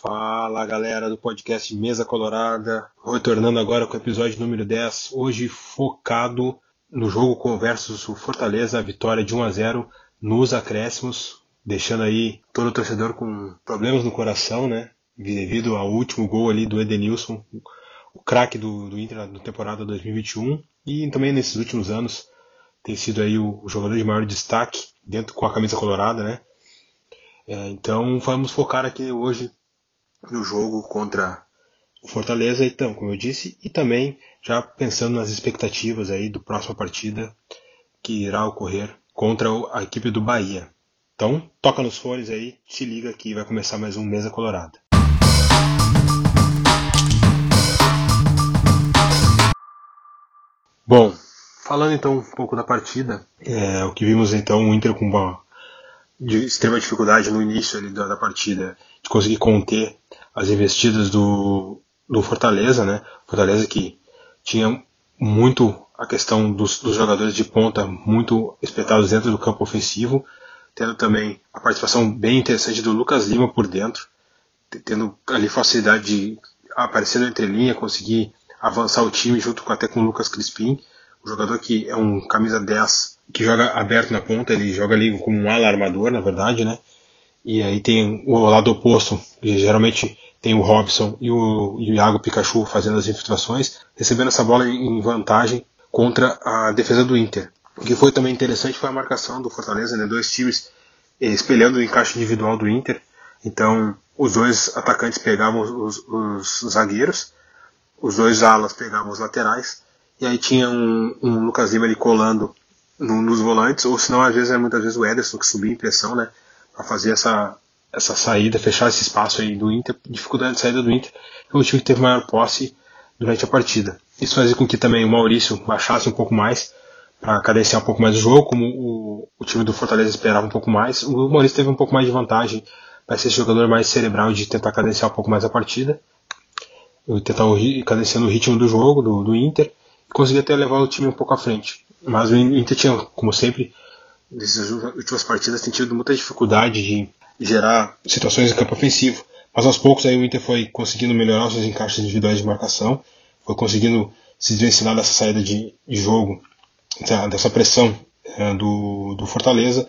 Fala galera do podcast Mesa Colorada, retornando agora com o episódio número 10, hoje focado no jogo com versus o Fortaleza, a vitória de 1 a 0 nos acréscimos, deixando aí todo o torcedor com problemas no coração, né? Devido ao último gol ali do Edenilson, o craque do, do Inter na temporada 2021 e também nesses últimos anos tem sido aí o, o jogador de maior destaque dentro com a camisa colorada, né? É, então vamos focar aqui hoje no jogo contra o Fortaleza, então, como eu disse, e também já pensando nas expectativas aí do próxima partida que irá ocorrer contra a equipe do Bahia. Então, toca nos fones aí, se liga que vai começar mais um Mesa Colorada. Bom, falando então um pouco da partida, é, o que vimos então o Inter com uma de extrema dificuldade no início ali da partida de conseguir conter as investidas do, do Fortaleza, né? Fortaleza que tinha muito a questão dos, dos, jogadores de ponta muito espetados dentro do campo ofensivo, tendo também a participação bem interessante do Lucas Lima por dentro, tendo ali facilidade de aparecer entre linha, conseguir avançar o time junto com, até com o Lucas Crispim, um jogador que é um camisa 10 que joga aberto na ponta, ele joga ali como um ala armador, na verdade, né? E aí tem o lado oposto, que geralmente tem o Robson e o, e o Iago Pikachu fazendo as infiltrações, recebendo essa bola em vantagem contra a defesa do Inter. O que foi também interessante foi a marcação do Fortaleza, né? dois times espelhando o encaixe individual do Inter. Então, os dois atacantes pegavam os, os, os zagueiros, os dois alas pegavam os laterais, e aí tinha um, um Lucas Lima ali colando no, nos volantes, ou senão às vezes é muitas vezes o Ederson que subia em pressão, né? Para fazer essa, essa saída, fechar esse espaço aí do Inter, dificuldade de saída do Inter, o time que teve maior posse durante a partida. Isso fazia com que também o Maurício baixasse um pouco mais para cadenciar um pouco mais o jogo, como o, o, time do Fortaleza esperava um pouco mais. O Maurício teve um pouco mais de vantagem para ser esse jogador mais cerebral de tentar cadenciar um pouco mais a partida, tentar cadenciando o ritmo do jogo do, do Inter e conseguir até levar o time um pouco à frente. Mas o Inter tinha, como sempre, nessas últimas partidas, tem tido muita dificuldade de gerar situações em campo ofensivo. Mas aos poucos aí o Inter foi conseguindo melhorar os seus encaixes individuais de marcação, foi conseguindo se desvencilhar dessa saída de, jogo, dessa pressão é, do, do Fortaleza,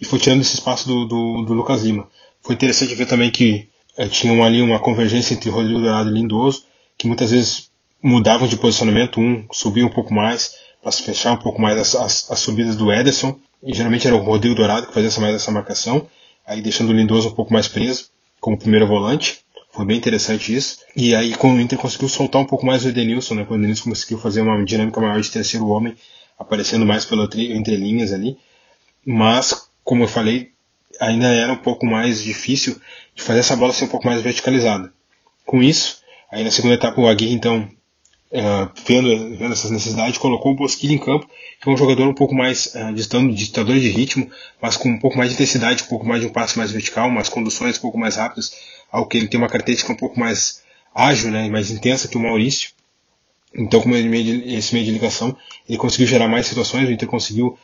e foi tirando esse espaço do, do, do Lucas Lima. Foi interessante ver também que é, tinha ali uma convergência entre Rodrigo Dourado e Lindoso, que muitas vezes mudavam de posicionamento, um subia um pouco mais, para fechar um pouco mais as, as, as, subidas do Ederson, e geralmente era o Rodrigo Dourado que fazia essa, mais essa marcação, aí deixando o Lindoso um pouco mais preso como primeiro volante. Foi bem interessante isso. E aí quando o Inter conseguiu soltar um pouco mais o Edenilson, né? Quando o Edenilson conseguiu fazer uma dinâmica maior de terceiro homem, aparecendo mais pela entre linhas ali. Mas, como eu falei, ainda era um pouco mais difícil de fazer essa bola ser um pouco mais verticalizada. Com isso, aí na segunda etapa o Aguirre então Uh, vendo, vendo essas necessidades, colocou o Bosquilha em campo, que é um jogador um pouco mais uh, ditador de ritmo, mas com um pouco mais de intensidade, um pouco mais de um passe mais vertical, umas conduções um pouco mais rápidas, ao que ele tem uma característica um pouco mais ágil, né, mais intensa que o Maurício. Então, com esse meio de ligação, ele conseguiu gerar mais situações, o Inter conseguiu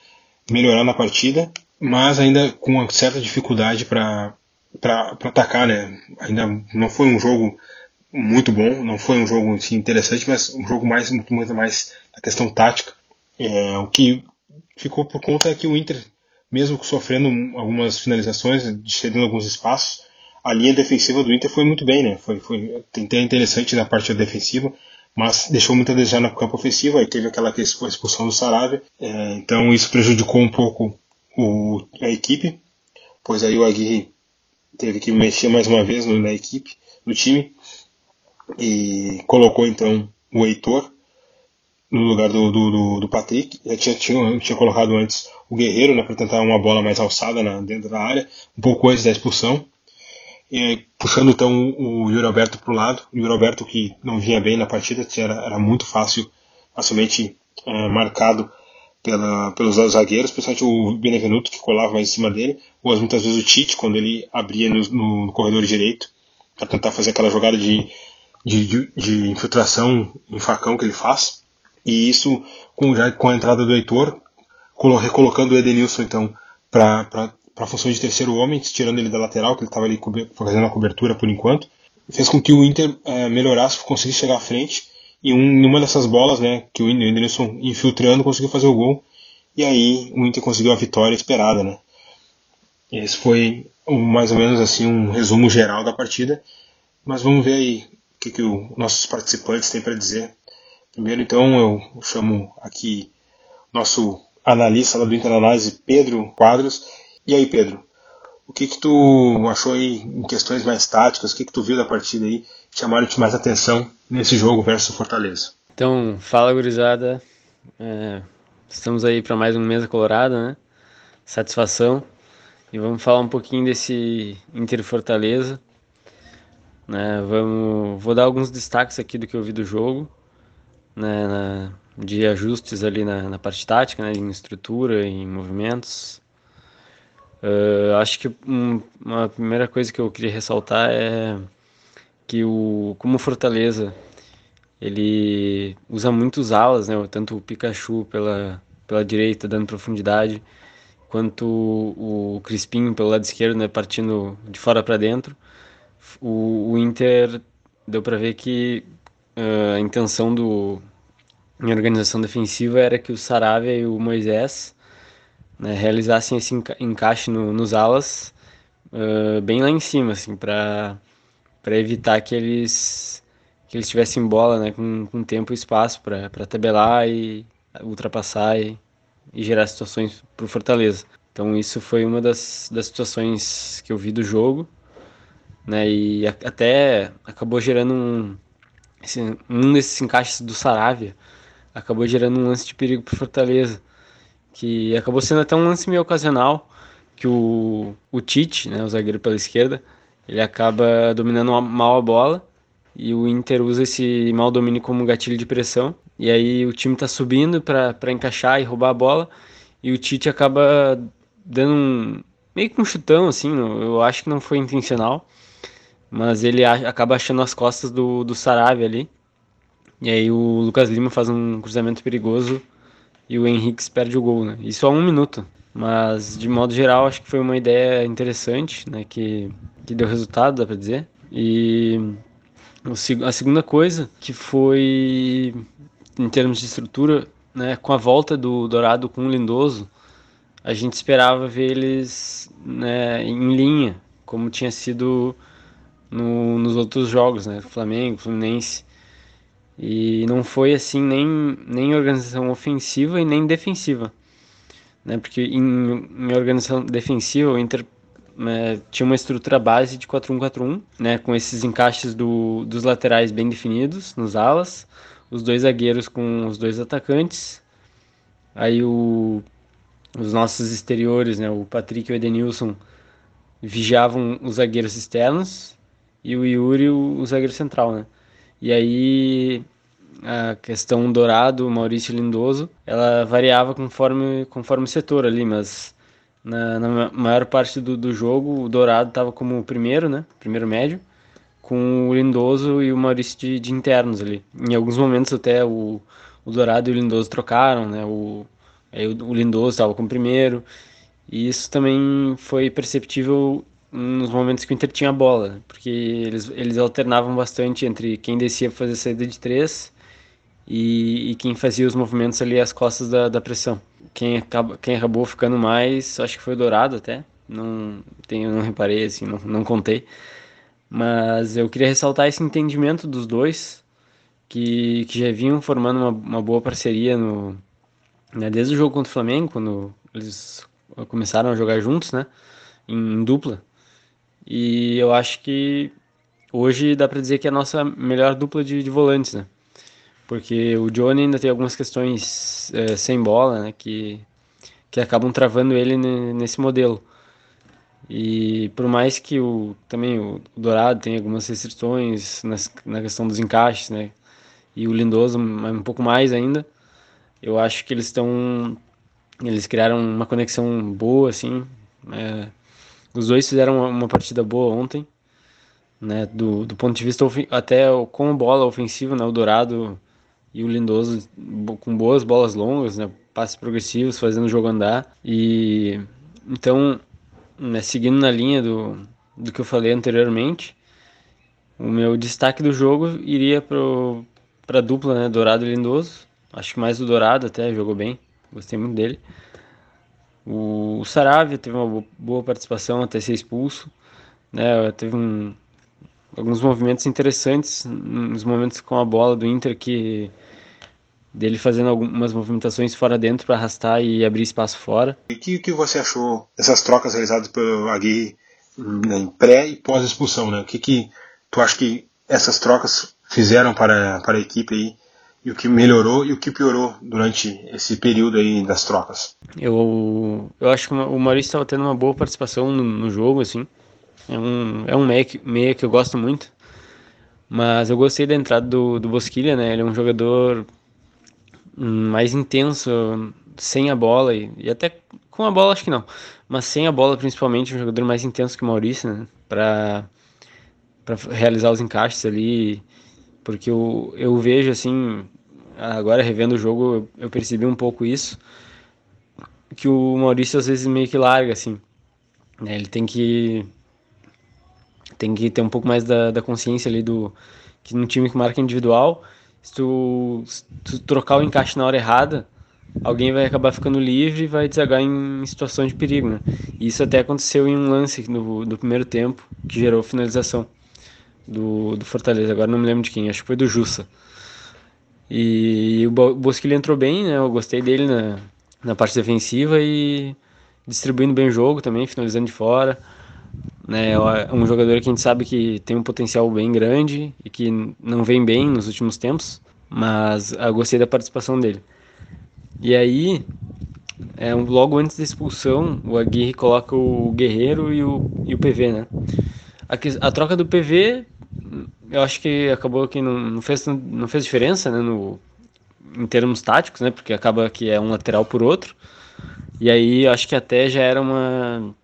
melhorar na partida, mas ainda com uma certa dificuldade para atacar, né? Ainda não foi um jogo muito bom. Não foi um jogo assim, interessante, mas um jogo mais muito, muito mais da questão tática. É, o que ficou por conta é que o Inter, mesmo sofrendo algumas finalizações, cedendo alguns espaços, a linha defensiva do Inter foi muito bem, né? Foi, foi até interessante na parte defensiva, mas deixou muito a desejar no campo ofensivo. Aí teve aquela expulsão do Saravia, é, então isso prejudicou um pouco o, a equipe, pois aí o Aguirre teve que mexer mais uma vez na equipe, no time e colocou então o Heitor no lugar do, do, do Patrick. Já tinha, tinha, tinha colocado antes o Guerreiro né, para tentar uma bola mais alçada na, dentro da área, um pouco antes da expulsão. E, puxando então o, Yuri Alberto para o lado. O Yuri Alberto que não vinha bem na partida, era, era muito fácil, facilmente é, marcado pela, pelos zagueiros, principalmente o Benevenuto que colava mais em cima dele, ou muitas vezes o Tite quando ele abria no, no corredor direito para tentar fazer aquela jogada de de, de, infiltração em facão que ele faz. E isso com, já com a entrada do Heitor, recolocando o Edenilson então para a função de terceiro homem, tirando ele da lateral, que ele estava ali fazendo a cobertura por enquanto. fez com que o Inter é, melhorasse, conseguisse chegar à frente. E um, em uma dessas bolas, né, que o Edenilson infiltrando conseguiu fazer o gol. E aí o Inter conseguiu a vitória esperada, né. Esse foi um, mais ou menos assim um resumo geral da partida. Mas vamos ver aí que, que os nossos participantes têm para dizer. Primeiro, então, eu chamo aqui nosso analista lá do Interanálise, Pedro Quadros. E aí, Pedro, o que que tu achou aí em questões mais táticas? O que que tu viu da partida aí que chamaram-te mais atenção nesse jogo versus Fortaleza? Então, fala gurizada. É, estamos aí para mais um Mesa Colorada, né? Satisfação. E vamos falar um pouquinho desse Inter Fortaleza. Né? Vamos, vou dar alguns destaques aqui do que eu vi do jogo, né? Na, de ajustes ali na, na parte tática, né? em estrutura, em movimentos. Uh, acho que um, uma primeira coisa que eu queria ressaltar é que o como Fortaleza ele usa muitos alas, né? Tanto o Pikachu pela pela direita dando profundidade, quanto o, Crispim pelo lado esquerdo, né? Partindo de fora para dentro. O, o, Inter deu para ver que uh, a intenção do em organização defensiva era que o Saravia e o Moisés né, realizassem esse enca encaixe no, nos alas uh, bem lá em cima, assim, para evitar que eles que eles tivessem bola, né, com, com tempo e espaço para tabelar e ultrapassar e, e gerar situações para o Fortaleza. Então isso foi uma das, das situações que eu vi do jogo, né, e a, até acabou gerando um, esse, um desses encaixes do Saravia, acabou gerando um lance de perigo para Fortaleza que acabou sendo até um lance meio ocasional, que o, o Tite, né, o zagueiro pela esquerda, ele acaba dominando mal a bola e o Inter usa esse mal domínio como gatilho de pressão. E aí o time está subindo para encaixar e roubar a bola e o Tite acaba dando um meio que um chutão assim, eu acho que não foi intencional, mas ele acaba achando as costas do, do Sarave ali. E aí o Lucas Lima faz um cruzamento perigoso e o Henrique perde o gol, né? Isso a um minuto. Mas, de modo geral, acho que foi uma ideia interessante, né? Que, que deu resultado, dá pra dizer. E a segunda coisa, que foi, em termos de estrutura, né? Com a volta do Dourado com o Lindoso, a gente esperava ver eles né, em linha, como tinha sido no, nos outros jogos, né? Flamengo, Fluminense. E não foi assim nem, nem organização ofensiva e nem defensiva. Né? Porque em, em organização defensiva o Inter né, tinha uma estrutura base de 4-1-4-1, né, com esses encaixes do, dos laterais bem definidos nos alas, os dois zagueiros com os dois atacantes, aí o, os nossos exteriores, né, o Patrick e o Edenilson, vigiavam os zagueiros externos e o Yuri o, o zagueiro central, né? E aí a questão Dourado, Maurício Lindoso, ela variava conforme, conforme o setor ali, mas na, na maior parte do, do jogo o Dourado estava como primeiro, né? Primeiro médio, com o Lindoso e o Maurício de, de internos ali. Em alguns momentos até o, o Dourado e o Lindoso trocaram, né? O, aí o, o Lindoso estava como primeiro. E isso também foi perceptível nos momentos que o Inter tinha a bola, porque eles, eles alternavam bastante entre quem descia para fazer saída de três e, e, quem fazia os movimentos ali às costas da, da pressão. Quem, acaba, quem acabou ficando mais, acho que foi o Dourado até, não, tenho, não reparei, assim, não, não contei. Mas eu queria ressaltar esse entendimento dos dois, que, que já vinham formando uma, uma boa parceria no, né, desde o jogo contra o Flamengo, quando eles começaram a jogar juntos, né, em, em dupla. E eu acho que hoje dá para dizer que é a nossa melhor dupla de, de, volantes, né? Porque o Johnny ainda tem algumas questões é, sem bola, né? Que, que acabam travando ele nesse modelo. E por mais que o, também o Dourado tenha algumas restrições nas, na questão dos encaixes, né? E o Lindoso um pouco mais ainda, eu acho que eles estão... Eles criaram uma conexão boa, assim, é, os dois fizeram uma, partida boa ontem, né? Do, do ponto de vista até com bola ofensiva, né? O Dourado e o Lindoso com boas bolas longas, né? Passes progressivos, fazendo o jogo andar. E então, né, seguindo na linha do, do que eu falei anteriormente, O meu destaque do jogo iria para a dupla, né, Dourado e Lindoso. Acho que mais o Dourado até jogou bem, gostei muito dele. O, o Saravia teve uma boa participação até ser expulso, né, teve um, alguns movimentos interessantes, nos momentos com a bola do Inter que dele fazendo algumas movimentações fora dentro para arrastar e abrir espaço fora. E o que, que você achou dessas trocas realizadas pelo Aguirre em pré e pós expulsão, né? O que que tu acha que essas trocas fizeram para, para a equipe aí e o que melhorou e o que piorou durante esse período aí das trocas? Eu, eu acho que o Maurício estava tendo uma boa participação no, no, jogo, assim. É um, é um meia que, meia que eu gosto muito. Mas eu gostei da entrada do, do Bosquilha, né? Ele é um jogador mais intenso sem a bola e, e, até com a bola acho que não, mas sem a bola principalmente um jogador mais intenso que o Maurício, né? Para para realizar os encaixes ali, porque eu, eu vejo assim, agora revendo o jogo, eu, percebi um pouco isso, que o Maurício às vezes meio que larga assim, né? Ele tem que tem que ter um pouco mais da, da consciência ali do que no time que marca individual se tu, se tu trocar o encaixe na hora errada, alguém vai acabar ficando livre e vai desagar em situação de perigo, né? Isso até aconteceu em um lance no, do primeiro tempo, que gerou finalização do, do Fortaleza. Agora não me lembro de quem, acho que foi do Jussa. E o Bosquilha entrou bem, né? Eu gostei dele na, na parte defensiva e distribuindo bem o jogo também, finalizando de fora. Né, é um jogador que a gente sabe que tem um potencial bem grande e que não vem bem nos últimos tempos, mas eu gostei da participação dele. E aí, é, logo antes da expulsão, o Aguirre coloca o Guerreiro e o, e o PV, né? A, a troca do PV, eu acho que acabou que não, não, fez, não fez diferença, né? No, em termos táticos, né? Porque acaba que é um lateral por outro. E aí, acho que até já era uma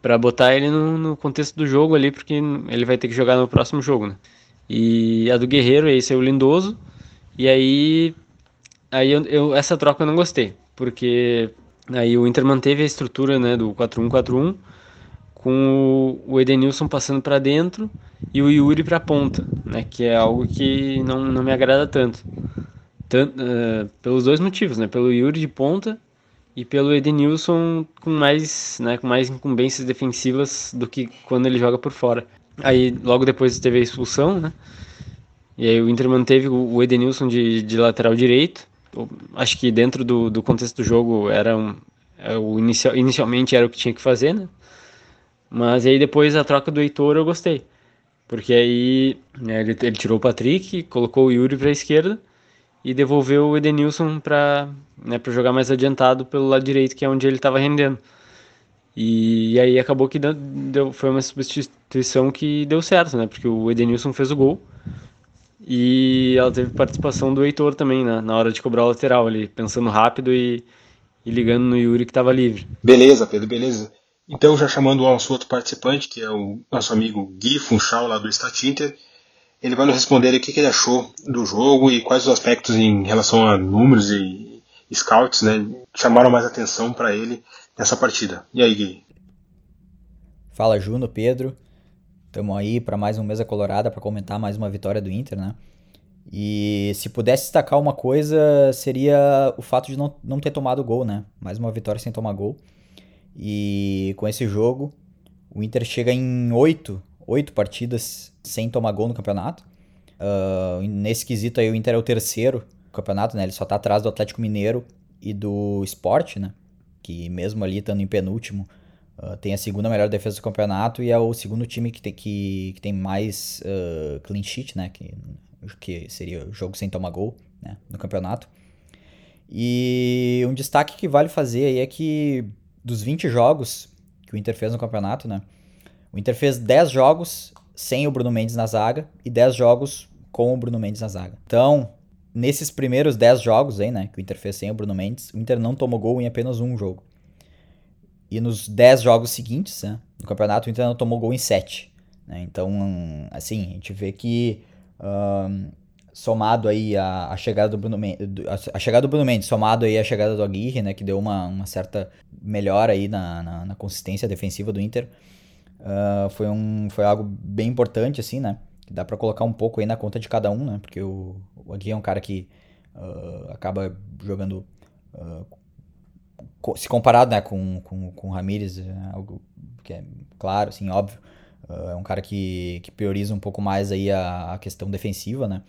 para botar ele no, no, contexto do jogo ali, porque ele vai ter que jogar no próximo jogo, né? E a do Guerreiro, esse é o Lindoso. E aí, aí eu, eu, essa troca eu não gostei, porque aí o Inter manteve a estrutura, né, do 4-1-4-1, com o, Edenilson passando para dentro e o Yuri para ponta, né, que é algo que não, não me agrada tanto. tanto uh, pelos dois motivos, né, pelo Yuri de ponta e pelo Edenilson com mais, né, com mais incumbências defensivas do que quando ele joga por fora. Aí logo depois teve a expulsão, né? E aí o Inter manteve o Edenilson de, de lateral direito. Acho que dentro do, do contexto do jogo era um, é, o inicial, inicialmente era o que tinha que fazer, né? Mas aí depois a troca do Heitor eu gostei. Porque aí né, ele, ele tirou o Patrick, colocou o Yuri para a esquerda e devolveu o Edenilson para né, jogar mais adiantado pelo lado direito, que é onde ele estava rendendo. E, e, aí acabou que deu, foi uma substituição que deu certo, né? Porque o Edenilson fez o gol e ela teve participação do Heitor também, né? Na hora de cobrar o lateral, ali, pensando rápido e, e ligando no Yuri que estava livre. Beleza, Pedro, beleza. Então, já chamando o nosso outro participante, que é o nosso amigo Gui Funchal, lá do Statinter, ele vai nos responder o que, ele achou do jogo e quais os aspectos em relação a números e scouts né, chamaram mais atenção para ele nessa partida. E aí, Gui? Fala, Juno, Pedro. Estamos aí para mais um Mesa Colorada para comentar mais uma vitória do Inter, né? E se pudesse destacar uma coisa, seria o fato de não, não ter tomado gol, né? Mais uma vitória sem tomar gol. E com esse jogo, o Inter chega em oito oito partidas sem tomar gol no campeonato. Uh, nesse quesito aí, o Inter é o terceiro campeonato, né? Ele só tá atrás do Atlético Mineiro e do Sport, né? Que mesmo ali estando em penúltimo, uh, tem a segunda melhor defesa do campeonato e é o segundo time que tem, que, que tem mais uh, clean sheet, né? Que, que seria o jogo sem tomar gol né? no campeonato. E um destaque que vale fazer aí é que dos 20 jogos que o Inter fez no campeonato, né? O Inter fez 10 jogos sem o Bruno Mendes na zaga e 10 jogos com o Bruno Mendes na zaga. Então, nesses primeiros 10 jogos aí, né, que o Inter fez sem o Bruno Mendes, o Inter não tomou gol em apenas um jogo. E nos 10 jogos seguintes, né, no campeonato, o Inter não tomou gol em 7. Né? Então, assim, a gente vê que um, somado aí a, a, chegada do Bruno Mendes, a, chegada do Bruno Mendes, somado aí a chegada do Aguirre, né, que deu uma, uma certa melhora aí na, na, na consistência defensiva do Inter, Uh, foi, um, foi algo bem importante, assim, né? dá para colocar um pouco aí na conta de cada um, né? Porque o, o Agui é um cara que uh, acaba jogando. Uh, se comparado né, com, com, com o Ramires, é algo que é claro, assim, óbvio. É um cara que, que prioriza um pouco mais aí a, a questão defensiva, né?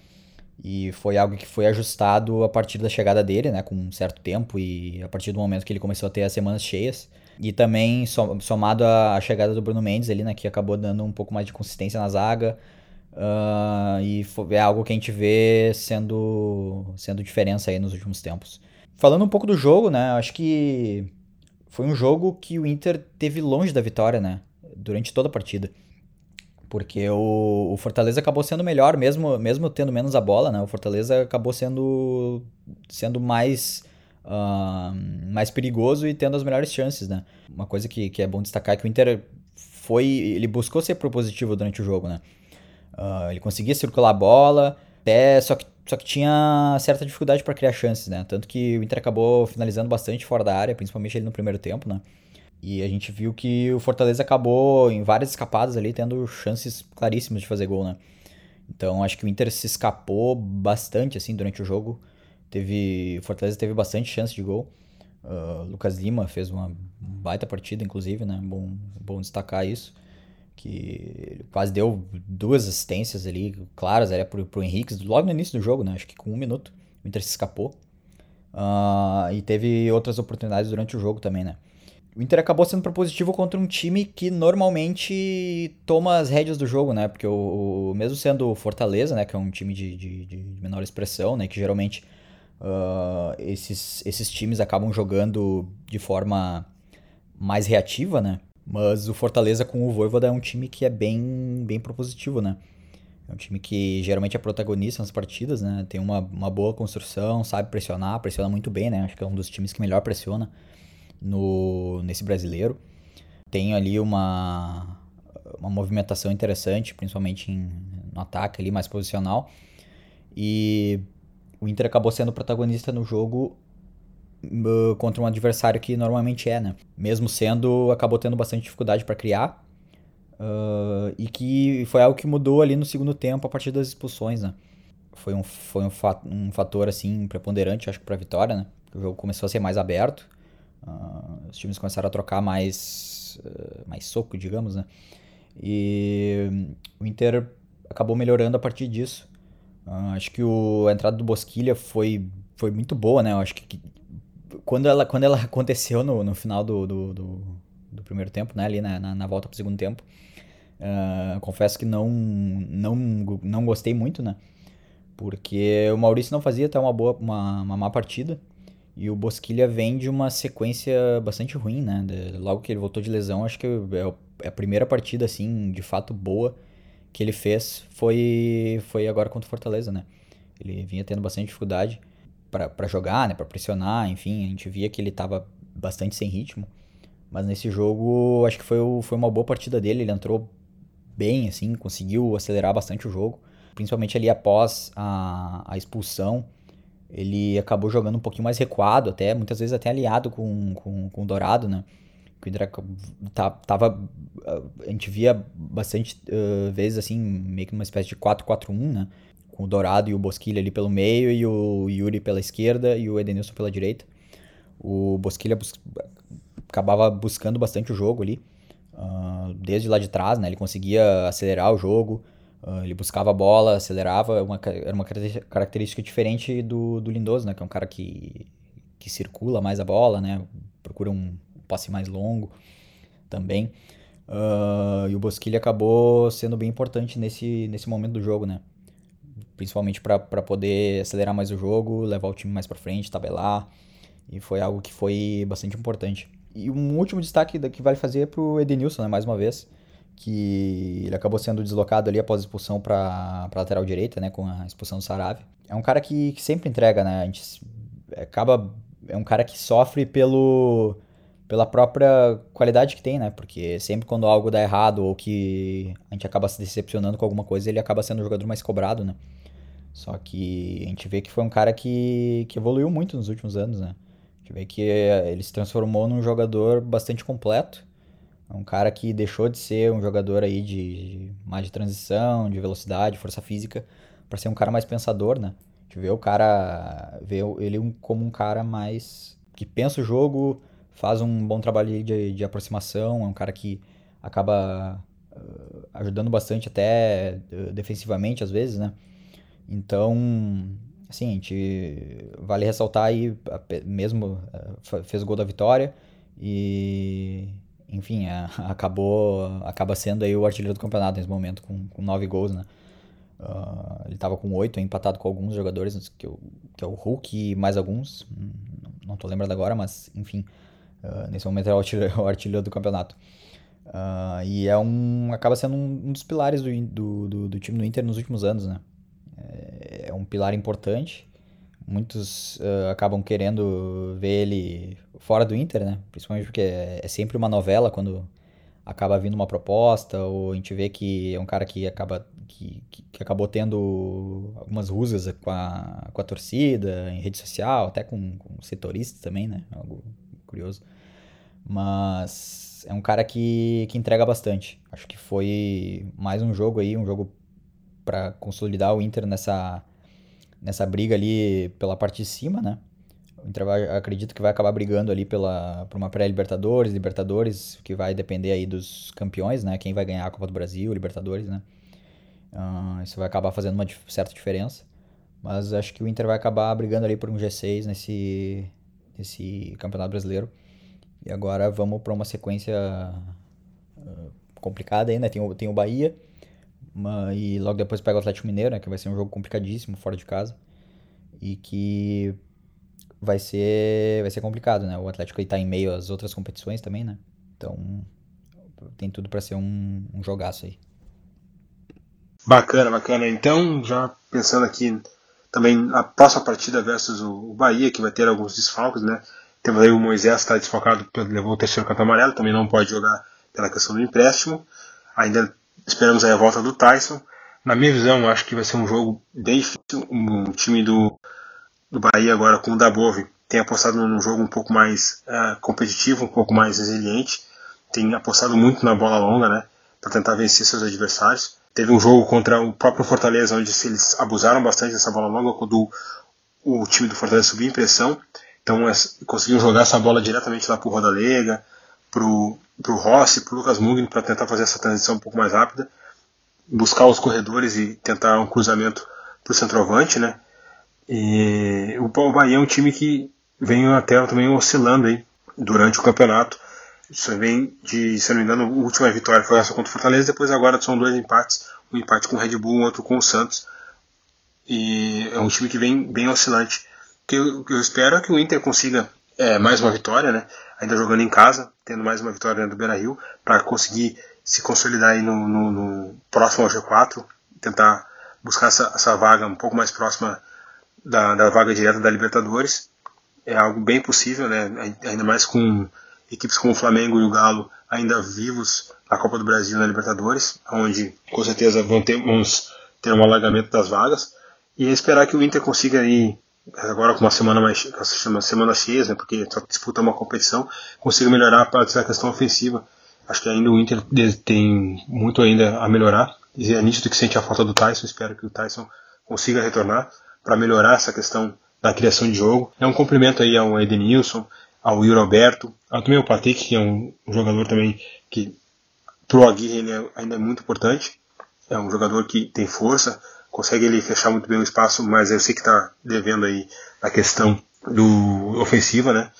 E foi algo que foi ajustado a partir da chegada dele, né, com um certo tempo e a partir do momento que ele começou a ter as semanas cheias. E também somado à chegada do Bruno Mendes ali, né, que acabou dando um pouco mais de consistência na zaga. Uh, e é algo que a gente vê sendo, sendo diferença aí nos últimos tempos. Falando um pouco do jogo, né, acho que foi um jogo que o Inter teve longe da vitória, né, durante toda a partida. Porque o, o, Fortaleza acabou sendo melhor, mesmo, mesmo tendo menos a bola, né? O Fortaleza acabou sendo, sendo mais, uh, mais perigoso e tendo as melhores chances, né? Uma coisa que, que é bom destacar é que o Inter foi. Ele buscou ser propositivo durante o jogo, né? Uh, ele conseguia circular a bola, até, só, que, só que tinha certa dificuldade para criar chances, né? Tanto que o Inter acabou finalizando bastante fora da área, principalmente ele no primeiro tempo, né? E a gente viu que o Fortaleza acabou em várias escapadas ali tendo chances claríssimas de fazer gol, né? Então acho que o Inter se escapou bastante assim durante o jogo. Teve, o Fortaleza teve bastante chance de gol. Uh, Lucas Lima fez uma baita partida, inclusive, né? Bom, bom destacar isso. Que quase deu duas assistências ali, claras, era pro, pro Henrique, logo no início do jogo, né? Acho que com um minuto o Inter se escapou. Uh, e teve outras oportunidades durante o jogo também, né? O Inter acabou sendo propositivo contra um time que normalmente toma as rédeas do jogo, né? Porque o, o mesmo sendo o Fortaleza, né? Que é um time de, de, de menor expressão, né? Que geralmente uh, esses, esses times acabam jogando de forma mais reativa, né? Mas o Fortaleza com o Voivoda é um time que é bem, bem propositivo, né? É um time que geralmente é protagonista nas partidas, né? Tem uma, uma boa construção, sabe pressionar, pressiona muito bem, né? Acho que é um dos times que melhor pressiona no, nesse brasileiro. Tem ali uma, uma movimentação interessante, principalmente em, no ataque ali, mais posicional. E o Inter acabou sendo protagonista no jogo uh, contra um adversário que normalmente é, né? Mesmo sendo, acabou tendo bastante dificuldade para criar. Uh, e que foi algo que mudou ali no segundo tempo a partir das expulsões, né? Foi um, foi um, um fator, assim, preponderante, acho que pra vitória, né? O jogo começou a ser mais aberto. Uh, os times começaram a trocar mais, uh, mais soco, digamos, né? E o Inter acabou melhorando a partir disso. Uh, acho que o, a entrada do Bosquilha foi, foi muito boa, né? Eu acho que, que quando, ela, quando ela aconteceu no, no final do, do, do, do primeiro tempo, né? Ali na, na, na volta pro segundo tempo, confesso que não, não, não gostei muito, né? Porque o Maurício não fazia até uma boa, uma, uma má partida. E o Bosquilha vem de uma sequência bastante ruim, né? De, logo que ele voltou de lesão, acho que é, é a primeira partida, assim, de fato boa que ele fez foi, foi agora contra o Fortaleza, né? Ele vinha tendo bastante dificuldade para jogar, né? Para pressionar, enfim, a gente via que ele estava bastante sem ritmo. Mas nesse jogo, acho que foi, foi uma boa partida dele, ele entrou bem, assim, conseguiu acelerar bastante o jogo. Principalmente ali após a, a expulsão ele acabou jogando um pouquinho mais recuado, até muitas vezes até aliado com, com, com o Dourado, né? Que o Inter tava. A gente via bastante uh, vezes assim, meio que numa espécie de 4-4-1, né? Com o Dourado e o Bosquilha ali pelo meio, e o Yuri pela esquerda e o Edenilson pela direita. O Bosquilha bus acabava buscando bastante o jogo ali, uh, desde lá de trás, né? Ele conseguia acelerar o jogo, Uh, ele buscava a bola, acelerava, uma, era uma característica diferente do, do Lindoso, né? Que é um cara que, que circula mais a bola, né? Procura um passe mais longo também. Uh, e o Bosquilha acabou sendo bem importante nesse, nesse momento do jogo, né? Principalmente para poder acelerar mais o jogo, levar o time mais para frente, tabelar. E foi algo que foi bastante importante. E um último destaque que vale fazer é pro Edenilson, né? Mais uma vez que ele acabou sendo deslocado ali após a expulsão para lateral direita, né, com a expulsão do Sarave. É um cara que, que, sempre entrega, né? A gente acaba é um cara que sofre pelo pela própria qualidade que tem, né? Porque sempre quando algo dá errado ou que a gente acaba se decepcionando com alguma coisa, ele acaba sendo o jogador mais cobrado, né? Só que a gente vê que foi um cara que, que evoluiu muito nos últimos anos, né? A gente vê que ele se transformou num jogador bastante completo É um cara que deixou de ser um jogador aí de mais de transição, de velocidade, força física, para ser um cara mais pensador, né? De ver o cara, ver ele como um cara mais que pensa o jogo, faz um bom trabalho de, de aproximação, é um cara que acaba uh, ajudando bastante até uh, defensivamente às vezes, né? Então, assim, a gente vale ressaltar aí, mesmo uh, fez o gol da vitória e enfim, é, acabou acaba sendo aí o artilheiro do campeonato nesse momento com, com nove gols, né? Uh, ele estava com oito, empatado com alguns jogadores, que, eu, que é o Hulk e mais alguns, não tô lembrando agora, mas enfim, uh, nesse momento é o artilheiro, o artilheiro do campeonato. Uh, e é um, acaba sendo um, um dos pilares do, do, do, do, time do Inter nos últimos anos, né? É, é um pilar importante. Muitos uh, acabam querendo ver ele fora do Inter, né? Principalmente porque é, é sempre uma novela quando acaba vindo uma proposta, ou a gente vê que é um cara que acaba que, que, acabou tendo algumas rusgas com a, com a torcida, em rede social, até com, com setoristas também, né? Algo curioso. Mas é um cara que, que entrega bastante. Acho que foi mais um jogo aí, um jogo para consolidar o Inter nessa, nessa briga ali pela parte de cima, né? O Inter vai, acredito que vai acabar brigando ali pela, por uma pré-Libertadores, Libertadores, que vai depender aí dos campeões, né? Quem vai ganhar a Copa do Brasil, Libertadores, né? Uh, isso vai acabar fazendo uma certa diferença. Mas acho que o Inter vai acabar brigando ali por um G6 nesse, nesse Campeonato Brasileiro. E agora vamos para uma sequência uh, complicada ainda. Né? Tem o, tem o Bahia. E logo depois pega o Atlético Mineiro, né, que vai ser um jogo complicadíssimo, fora de casa. E que vai ser, vai ser complicado, né? O Atlético está em meio às outras competições também, né? Então tem tudo para ser um, um jogaço aí. Bacana, bacana. Então, já pensando aqui também a próxima partida versus o Bahia, que vai ter alguns desfalques, né? Temos aí o Moisés está desfalcado, levou o terceiro cartão amarelo, também não pode jogar pela questão do empréstimo. Ainda esperamos aí a volta do Tyson. Na minha visão, acho que vai ser um jogo bem difícil. O time do, do Bahia agora com o Dabove tem apostado num jogo um pouco mais uh, competitivo, um pouco mais resiliente. Tem apostado muito na bola longa, né? Para tentar vencer seus adversários. Teve um jogo contra o próprio Fortaleza, onde eles abusaram bastante dessa bola longa, quando o, o time do Fortaleza subiu em pressão. Então é, conseguiram jogar essa bola diretamente lá para o Rodalega, para o Rossi, para o Lucas Mugni, para tentar fazer essa transição um pouco mais rápida, buscar os corredores e tentar um cruzamento para o centroavante. Né? E o Bahia é um time que vem até também oscilando aí durante o campeonato. Isso vem de, se não me engano, a última vitória foi essa contra o Fortaleza, depois agora são dois empates, um empate com o Red Bull, um outro com o Santos. E é um time que vem bem oscilante. O que eu, eu, espero é que o Inter consiga é, mais uma vitória, né? ainda jogando em casa, tendo mais uma vitória do Beira Rio, para conseguir se consolidar aí no, no, no, próximo ao G4, tentar buscar essa, essa vaga um pouco mais próxima da, da vaga direta da Libertadores. É algo bem possível, né? ainda mais com equipes como o Flamengo e o Galo ainda vivos na Copa do Brasil na Libertadores, onde com certeza vão ter, vamos ter um alargamento das vagas, e esperar que o Inter consiga aí, agora com uma semana mais uma semana cheia, né, porque só disputa uma competição, consiga melhorar a parte da questão ofensiva. Acho que ainda o Inter tem muito ainda a melhorar. E é nítido que sente a falta do Tyson, espero que o Tyson consiga retornar para melhorar essa questão da criação de jogo. É um cumprimento aí ao Edenilson, ao Yuri Alberto, ao também ao Patrick, que é um, um jogador também que pro Aguirre ele é, ainda é muito importante. É um jogador que tem força, consegue ele fechar muito bem o espaço, mas eu sei que está devendo aí a questão do ofensiva, né?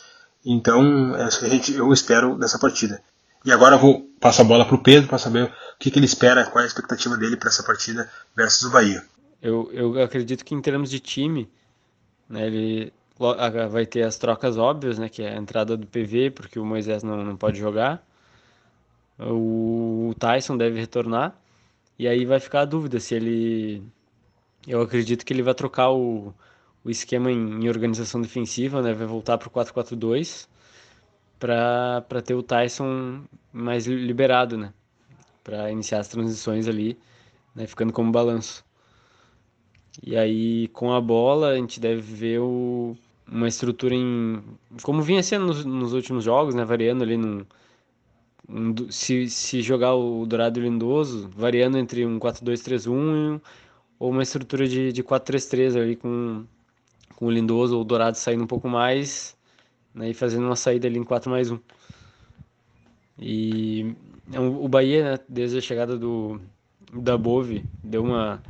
Então, é isso que a gente, eu espero dessa partida. E agora eu vou passar a bola para o Pedro para saber o que, que, ele espera, qual é a expectativa dele para essa partida versus o Bahia. Eu, eu acredito que em termos de time, né, ele vai ter as trocas óbvias, né, que é a entrada do PV, porque o Moisés não, não pode jogar. O Tyson deve retornar. E aí vai ficar a dúvida se ele. Eu acredito que ele vai trocar o, o esquema em, em organização defensiva, né? Vai voltar para o 4-4-2 para ter o Tyson mais liberado, né? Para iniciar as transições ali, né? ficando como balanço. E aí, com a bola, a gente deve ver o, uma estrutura em. Como vinha sendo nos, nos últimos jogos, né? Variando ali no, um, se, se jogar o Dourado Lindoso, variando entre um 4-2-3-1 ou uma estrutura de, de 4-3-3 ali com, com o Lindoso ou o Dourado saindo um pouco mais né, e fazendo uma saída ali em 4 mais 1. E é o Bahia, né, desde a chegada do da Bove, deu uma,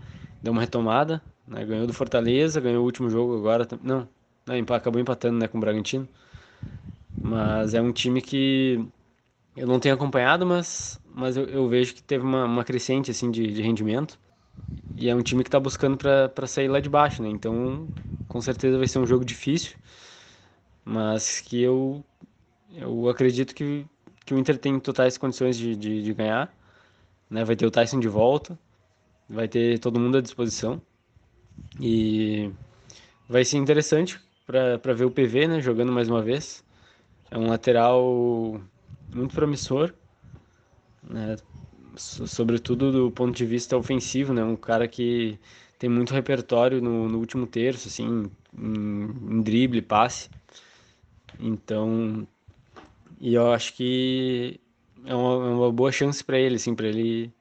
deu uma retomada, né, ganhou do Fortaleza, ganhou o último jogo agora, não, acabou empatando né, com o Bragantino, mas é um time que eu não tenho acompanhado, mas, mas eu, eu vejo que teve uma, uma crescente assim, de, de rendimento. E é um time que está buscando para sair lá de baixo, né? Então, com certeza vai ser um jogo difícil, mas que eu, eu acredito que, que o Inter tem totais condições de, de, de ganhar. Né? Vai ter o Tyson de volta, vai ter todo mundo à disposição. E vai ser interessante para ver o PV né, jogando mais uma vez. É um lateral muito promissor, né? Sobretudo do ponto de vista ofensivo, né? Um cara que tem muito repertório no, no último terço, assim, em, em, drible, passe. Então, e eu acho que é uma, é uma boa chance para ele, assim, para ele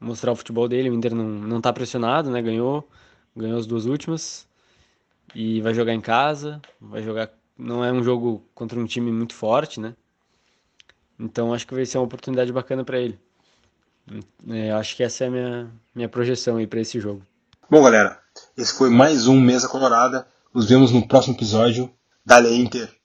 mostrar o futebol dele. O Inter não, não tá pressionado, né? Ganhou, ganhou as duas últimas e vai jogar em casa, vai jogar. Não é um jogo contra um time muito forte, né? Então acho que vai ser uma oportunidade bacana para ele. É, acho que essa é a minha, minha projeção aí para esse jogo. Bom, galera, esse foi mais um Mesa Colorada. Nos vemos no próximo episódio. Dale Inter!